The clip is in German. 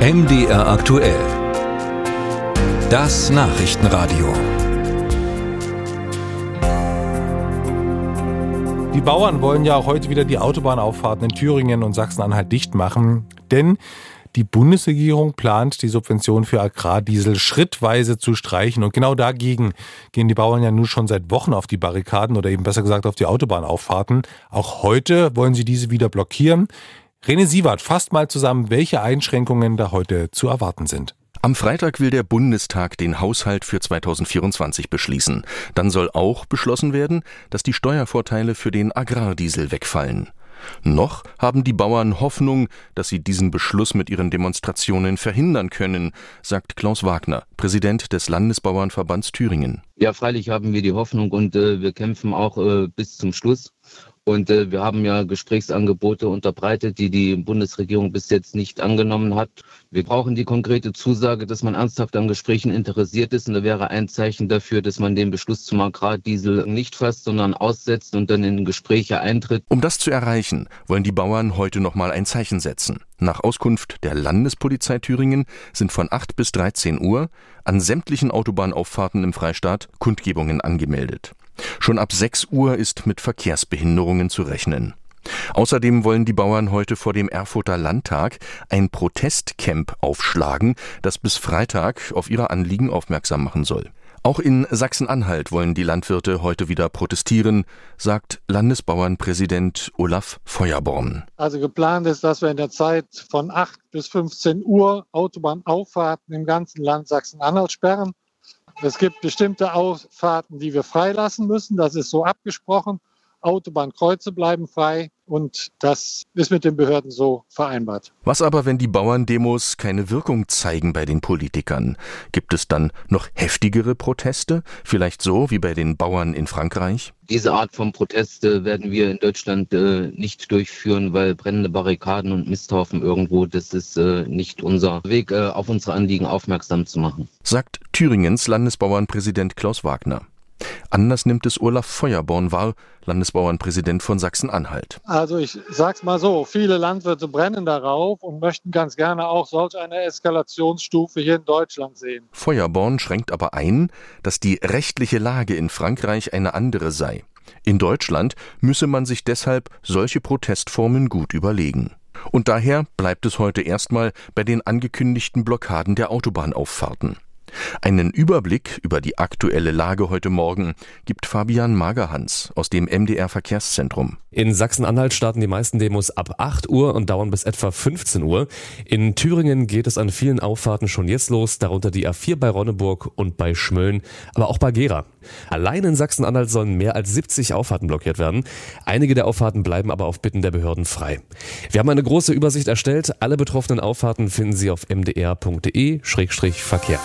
MDR aktuell. Das Nachrichtenradio. Die Bauern wollen ja auch heute wieder die Autobahnauffahrten in Thüringen und Sachsen-Anhalt dicht machen, denn die Bundesregierung plant, die Subvention für Agrardiesel schrittweise zu streichen. Und genau dagegen gehen die Bauern ja nun schon seit Wochen auf die Barrikaden oder eben besser gesagt auf die Autobahnauffahrten. Auch heute wollen sie diese wieder blockieren. René Sievert fasst mal zusammen, welche Einschränkungen da heute zu erwarten sind. Am Freitag will der Bundestag den Haushalt für 2024 beschließen. Dann soll auch beschlossen werden, dass die Steuervorteile für den Agrardiesel wegfallen. Noch haben die Bauern Hoffnung, dass sie diesen Beschluss mit ihren Demonstrationen verhindern können, sagt Klaus Wagner, Präsident des Landesbauernverbands Thüringen. Ja, freilich haben wir die Hoffnung und äh, wir kämpfen auch äh, bis zum Schluss. Und äh, wir haben ja Gesprächsangebote unterbreitet, die die Bundesregierung bis jetzt nicht angenommen hat. Wir brauchen die konkrete Zusage, dass man ernsthaft an Gesprächen interessiert ist. Und da wäre ein Zeichen dafür, dass man den Beschluss zum Agrardiesel nicht fasst, sondern aussetzt und dann in Gespräche eintritt. Um das zu erreichen, wollen die Bauern heute nochmal ein Zeichen setzen. Nach Auskunft der Landespolizei Thüringen sind von 8 bis 13 Uhr an sämtlichen Autobahnauffahrten im Freistaat Kundgebungen angemeldet. Schon ab 6 Uhr ist mit Verkehrsbehinderungen zu rechnen. Außerdem wollen die Bauern heute vor dem Erfurter Landtag ein Protestcamp aufschlagen, das bis Freitag auf ihre Anliegen aufmerksam machen soll. Auch in Sachsen-Anhalt wollen die Landwirte heute wieder protestieren, sagt Landesbauernpräsident Olaf Feuerborn. Also geplant ist, dass wir in der Zeit von 8 bis 15 Uhr Autobahnauffahrten im ganzen Land Sachsen-Anhalt sperren. Es gibt bestimmte Ausfahrten, die wir freilassen müssen. Das ist so abgesprochen. Autobahnkreuze bleiben frei und das ist mit den Behörden so vereinbart. Was aber, wenn die Bauerndemos keine Wirkung zeigen bei den Politikern? Gibt es dann noch heftigere Proteste? Vielleicht so wie bei den Bauern in Frankreich? Diese Art von Proteste werden wir in Deutschland äh, nicht durchführen, weil brennende Barrikaden und Misthaufen irgendwo, das ist äh, nicht unser Weg, äh, auf unsere Anliegen aufmerksam zu machen. Sagt Thüringens Landesbauernpräsident Klaus Wagner. Anders nimmt es Olaf Feuerborn wahr, Landesbauernpräsident von Sachsen-Anhalt. Also ich sag's mal so, viele Landwirte brennen darauf und möchten ganz gerne auch solch eine Eskalationsstufe hier in Deutschland sehen. Feuerborn schränkt aber ein, dass die rechtliche Lage in Frankreich eine andere sei. In Deutschland müsse man sich deshalb solche Protestformen gut überlegen. Und daher bleibt es heute erstmal bei den angekündigten Blockaden der Autobahnauffahrten. Einen Überblick über die aktuelle Lage heute Morgen gibt Fabian Magerhans aus dem MDR Verkehrszentrum. In Sachsen-Anhalt starten die meisten Demos ab 8 Uhr und dauern bis etwa 15 Uhr. In Thüringen geht es an vielen Auffahrten schon jetzt los, darunter die A4 bei Ronneburg und bei Schmölln, aber auch bei Gera. Allein in Sachsen-Anhalt sollen mehr als 70 Auffahrten blockiert werden. Einige der Auffahrten bleiben aber auf Bitten der Behörden frei. Wir haben eine große Übersicht erstellt. Alle betroffenen Auffahrten finden Sie auf mdr.de-verkehr.